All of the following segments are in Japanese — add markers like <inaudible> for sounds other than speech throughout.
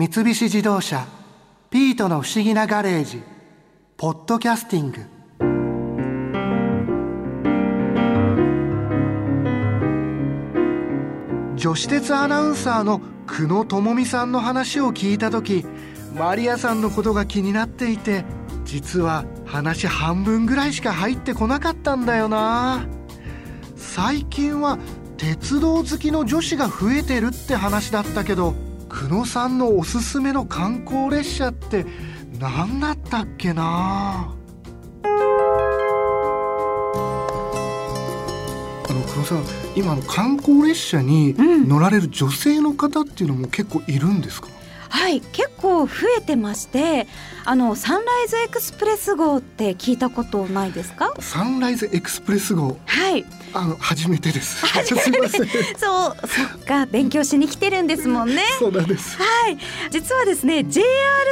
三菱自動車「ピートの不思議なガレージ」「ポッドキャスティング」女子鉄アナウンサーの久野智美さんの話を聞いた時マリアさんのことが気になっていて実は話半分ぐらいしか入ってこなかったんだよな。最近は鉄道好きの女子が増えてるって話だったけど久野さんのおすすめの観光列車って何だったっけな？あの久野さん今の観光列車に乗られる女性の方っていうのも結構いるんですか、はい結構増えてましてあのサンライズエクスプレス号って聞いたことないですか？サンライズエクスプレス号。はい。あの初めてです。<laughs> すいません。そうそっか勉強しに来てるんですもんね。そうなんです。はい。実はですね JR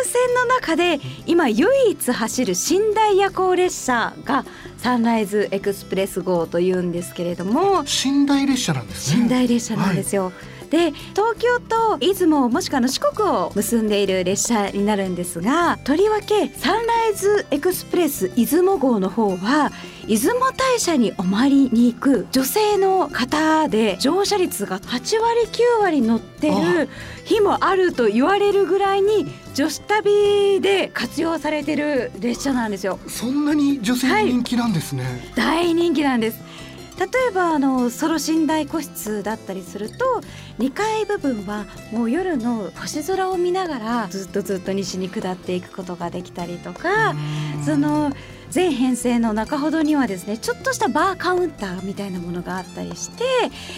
線の中で今唯一走る寝台夜行列車がサンライズエクスプレス号というんですけれども寝台列車なんですね。寝台列車なんですよ、で東京と出雲もしくはあの四国を結んでいる列車になるんですがとりわけサンライズエクスプレス出雲号の方は出雲大社にお参りに行く女性の方で乗車率が8割9割乗ってる日もあると言われるぐらいに女子旅で活用されてる列車なんですよ。そんなに女性に人気なんですね、大人気なんです例えばあのソロ寝台個室だったりすると2階部分はもう夜の星空を見ながらずっとずっと西に下っていくことができたりとかその全編成の中ほどにはですねちょっとしたバーカウンターみたいなものがあったりして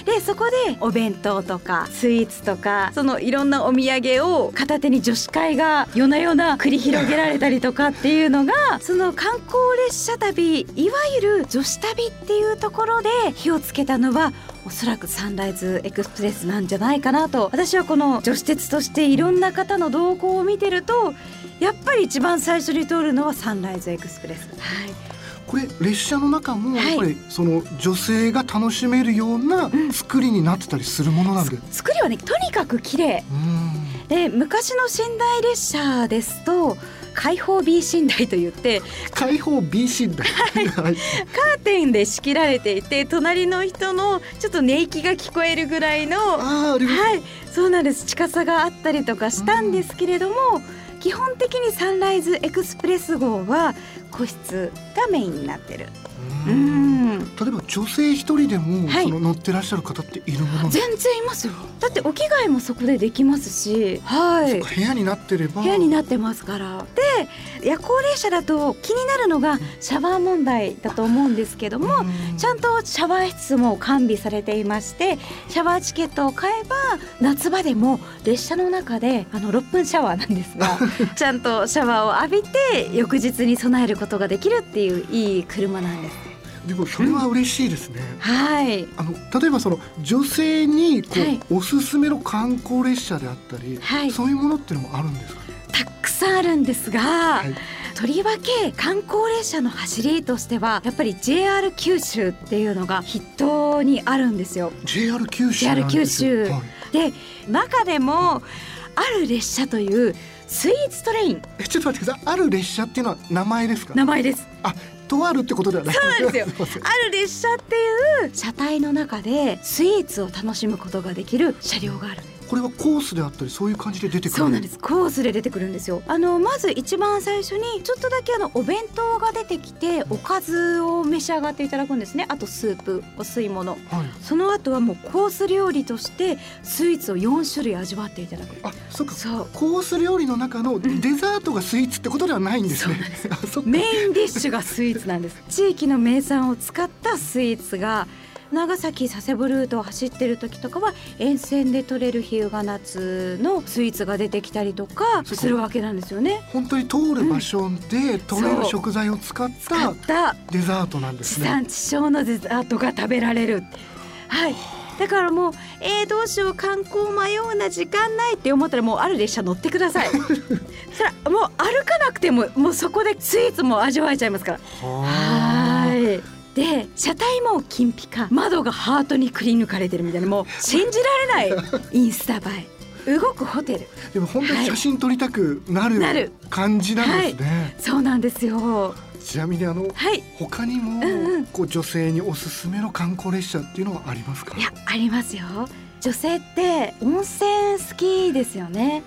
でそこでお弁当とかスイーツとかそのいろんなお土産を片手に女子会が夜な夜な繰り広げられたりとかっていうのがその観光列車旅いわゆる女子旅っていうところで火をつけたのはおそらくサンライズエクスプレスなんじゃないかなと私はこの女子鉄としていろんな方の動向を見てるとやっぱり一番最初に通るのはサンライズエクスプレス。はい。これ列車の中もはい。やっぱりその女性が楽しめるような作りになってたりするものなんで、う作りはねとにかく綺麗。ん。で昔の寝台列車ですと開放 B 寝台と言って開放 B 寝台、<laughs> はい、カーテンで仕切られていて隣の人のちょっと寝息が聞こえるぐらいのはい。そうなんです。近さがあったりとかしたんですけれども、基本的にサンライズエクスプレス号は個室がメインになってる。ううんん例えば女性一人でも、はい。その乗ってらっしゃる方っているもの全然いますよ。だってお着替えもそこでできますし。はい。か部屋になってれば。部屋になってますから。で夜行列車だと気になるのがシャワー問題だと思うんですけどもうん。ちゃんとシャワー室も完備されていましてシャワーチケットを買えば夏場でも列車の中であの6分シャワーなんですが <laughs> ちゃんとシャワーを浴びて翌日に備えることができるっていういい車なんです。でもそれは嬉しいですね、はい。あの例えばその女性にこう、はい。おすすめの観光列車であったり、はい。そういうものっていうのもあるんですか、たくさんあるんですが、はい。とりわけ観光列車の走りとしてはやっぱり JR 九州っていうのが筆頭にあるんですよ。JR 九州 JR 九州。はい。で中でもある列車というスイーツトレイン。えちょっと待ってください。ある列車っていうのは名前ですか？名前です。あとあるってことではないそうですよ。<laughs> ある列車っていう車体の中でスイーツを楽しむことができる車両があるんですこれはコースであったりそういう感じで出てくる？そうなんです。コースで出てくるんですよ。あのまず一番最初にちょっとだけあのお弁当が出てきておかずを召し上がっていただくんですね。あとスープお吸い物。はい。その後はもうコース料理としてスイーツを4種類味わっていただく。あそっか。そう。コース料理の中のデザートがスイーツってことではないんですね。<laughs> あそっか。メインディッシュがスイーツなんです。地域の名産を使ったスイーツが長崎佐世保ルートを走ってる時とかは沿線で採れる日向夏のスイーツが出てきたりとかするわけなんですよね。本当に通る場所で取れる食材を使ったたデザートなんですね。地産地消のデザートが食べられる。はいだからもうえー、どうしよう観光迷うな時間ないって思ったらもうある列車乗ってください。<laughs> そらもう歩かなくてももうそこでスイーツも味わえちゃいますから。ははい。で車体も金ピカ。窓がハートにくり抜かれてるみたいな。もう信じられない。インスタ映え。動くホテル。でも本当に写真撮りたくなる、なる。感じなんですね、そうなんですよ。ちなみにあのはい。他にも、うんうん。こう女性におすすめの観光列車っていうのはありますか？いやありますよ。女性って温泉好きですよね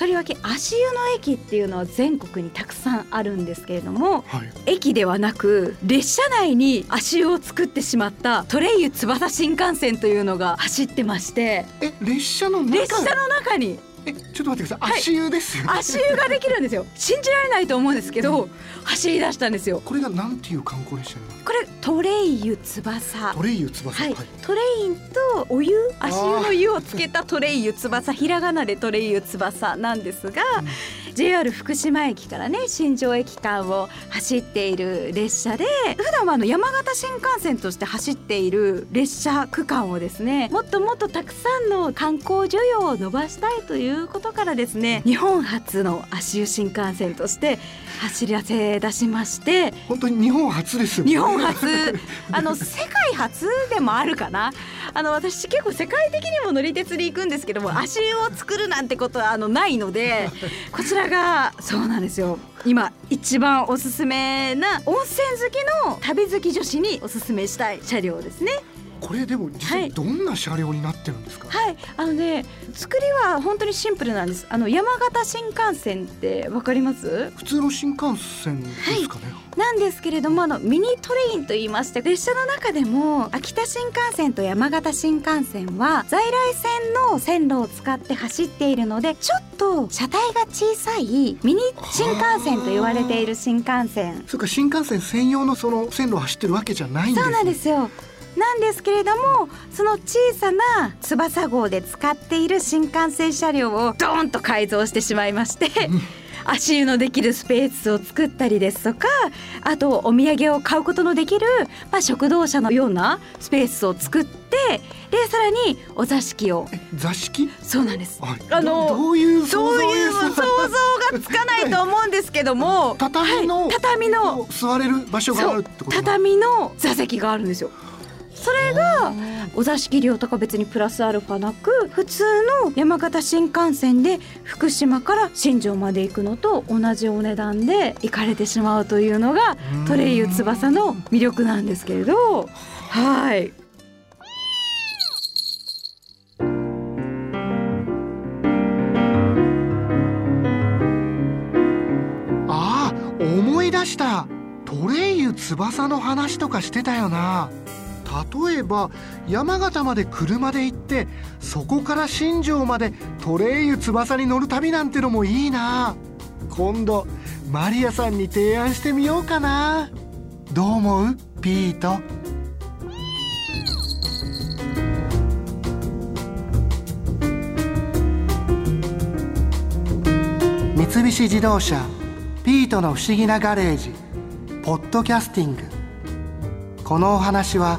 とりわけ足湯の駅っていうのは全国にたくさんあるんですけれどもはい。駅ではなく列車内に足湯を作ってしまったトレイユ翼新幹線というのが走ってましてえ列車の中列車の中に。えちょっと待ってください、はい。足湯ですよね。足湯ができるんですよ。信じられないと思うんですけど走り出したんですよ。これがなんていう観光列車になるこれトレイユ翼。トレイユ翼。はい、トレインとお湯足湯の湯をつけたトレイユ翼。ひらがなでトレイユ翼なんですが、うん。JR 福島駅からね新庄駅間を走っている列車で普段はあの山形新幹線として走っている列車区間をですねもっともっとたくさんの観光需要を伸ばしたいということからですね日本初の足湯新幹線として走らせ出しまして本当に日本初ですよね。日本初。<laughs> あの世界初でもあるかな。あの私結構世界的にも乗り鉄で行くんですけども足湯を作るなんてことはあのないので <laughs> こちらがそうなんですよ。今一番おすすめな温泉好きの旅好き女子におすすめしたい車両ですねこれでも実はい。際どんな車両になってるんですか、はい。あのね作りは本当にシンプルなんです。あの山形新幹線ってわかります？普通の新幹線ですかね、なんですけれどもあのミニトレインと言いまして列車の中でも秋田新幹線と山形新幹線は在来線の線路を使って走っているのでちょっと車体が小さいミニ新幹線と言われている新幹線。それから新幹線専用のその線路を走ってるわけじゃないんです、そうね、なんですよなんですけれどもその小さな翼号で使っている新幹線車両をドーンと改造してしまいましてうん。足湯のできるスペースを作ったりですとかあとお土産を買うことのできる、まあ、食堂車のようなスペースを作ってでさらにお座敷を。え座敷？そうなんです。はい。あのどどういう想像そういう想像がつかないと思うんですけども畳の、<laughs> はい。畳の座れる場所があるってこと畳の座席があるんですよそれがお座敷料とか別にプラスアルファなく普通の山形新幹線で福島から新庄まで行くのと同じお値段で行かれてしまうというのがトレイユ翼の魅力なんですけれど。はい。ああ思い出した。トレイユ翼の話とかしてたよな例えば山形まで車で行ってそこから新庄までトレイユ翼に乗る旅なんてのもいいな。今度マリアさんに提案してみようかな。どう思う？ピート。三菱自動車ピートの不思議なガレージポッドキャスティング。このお話は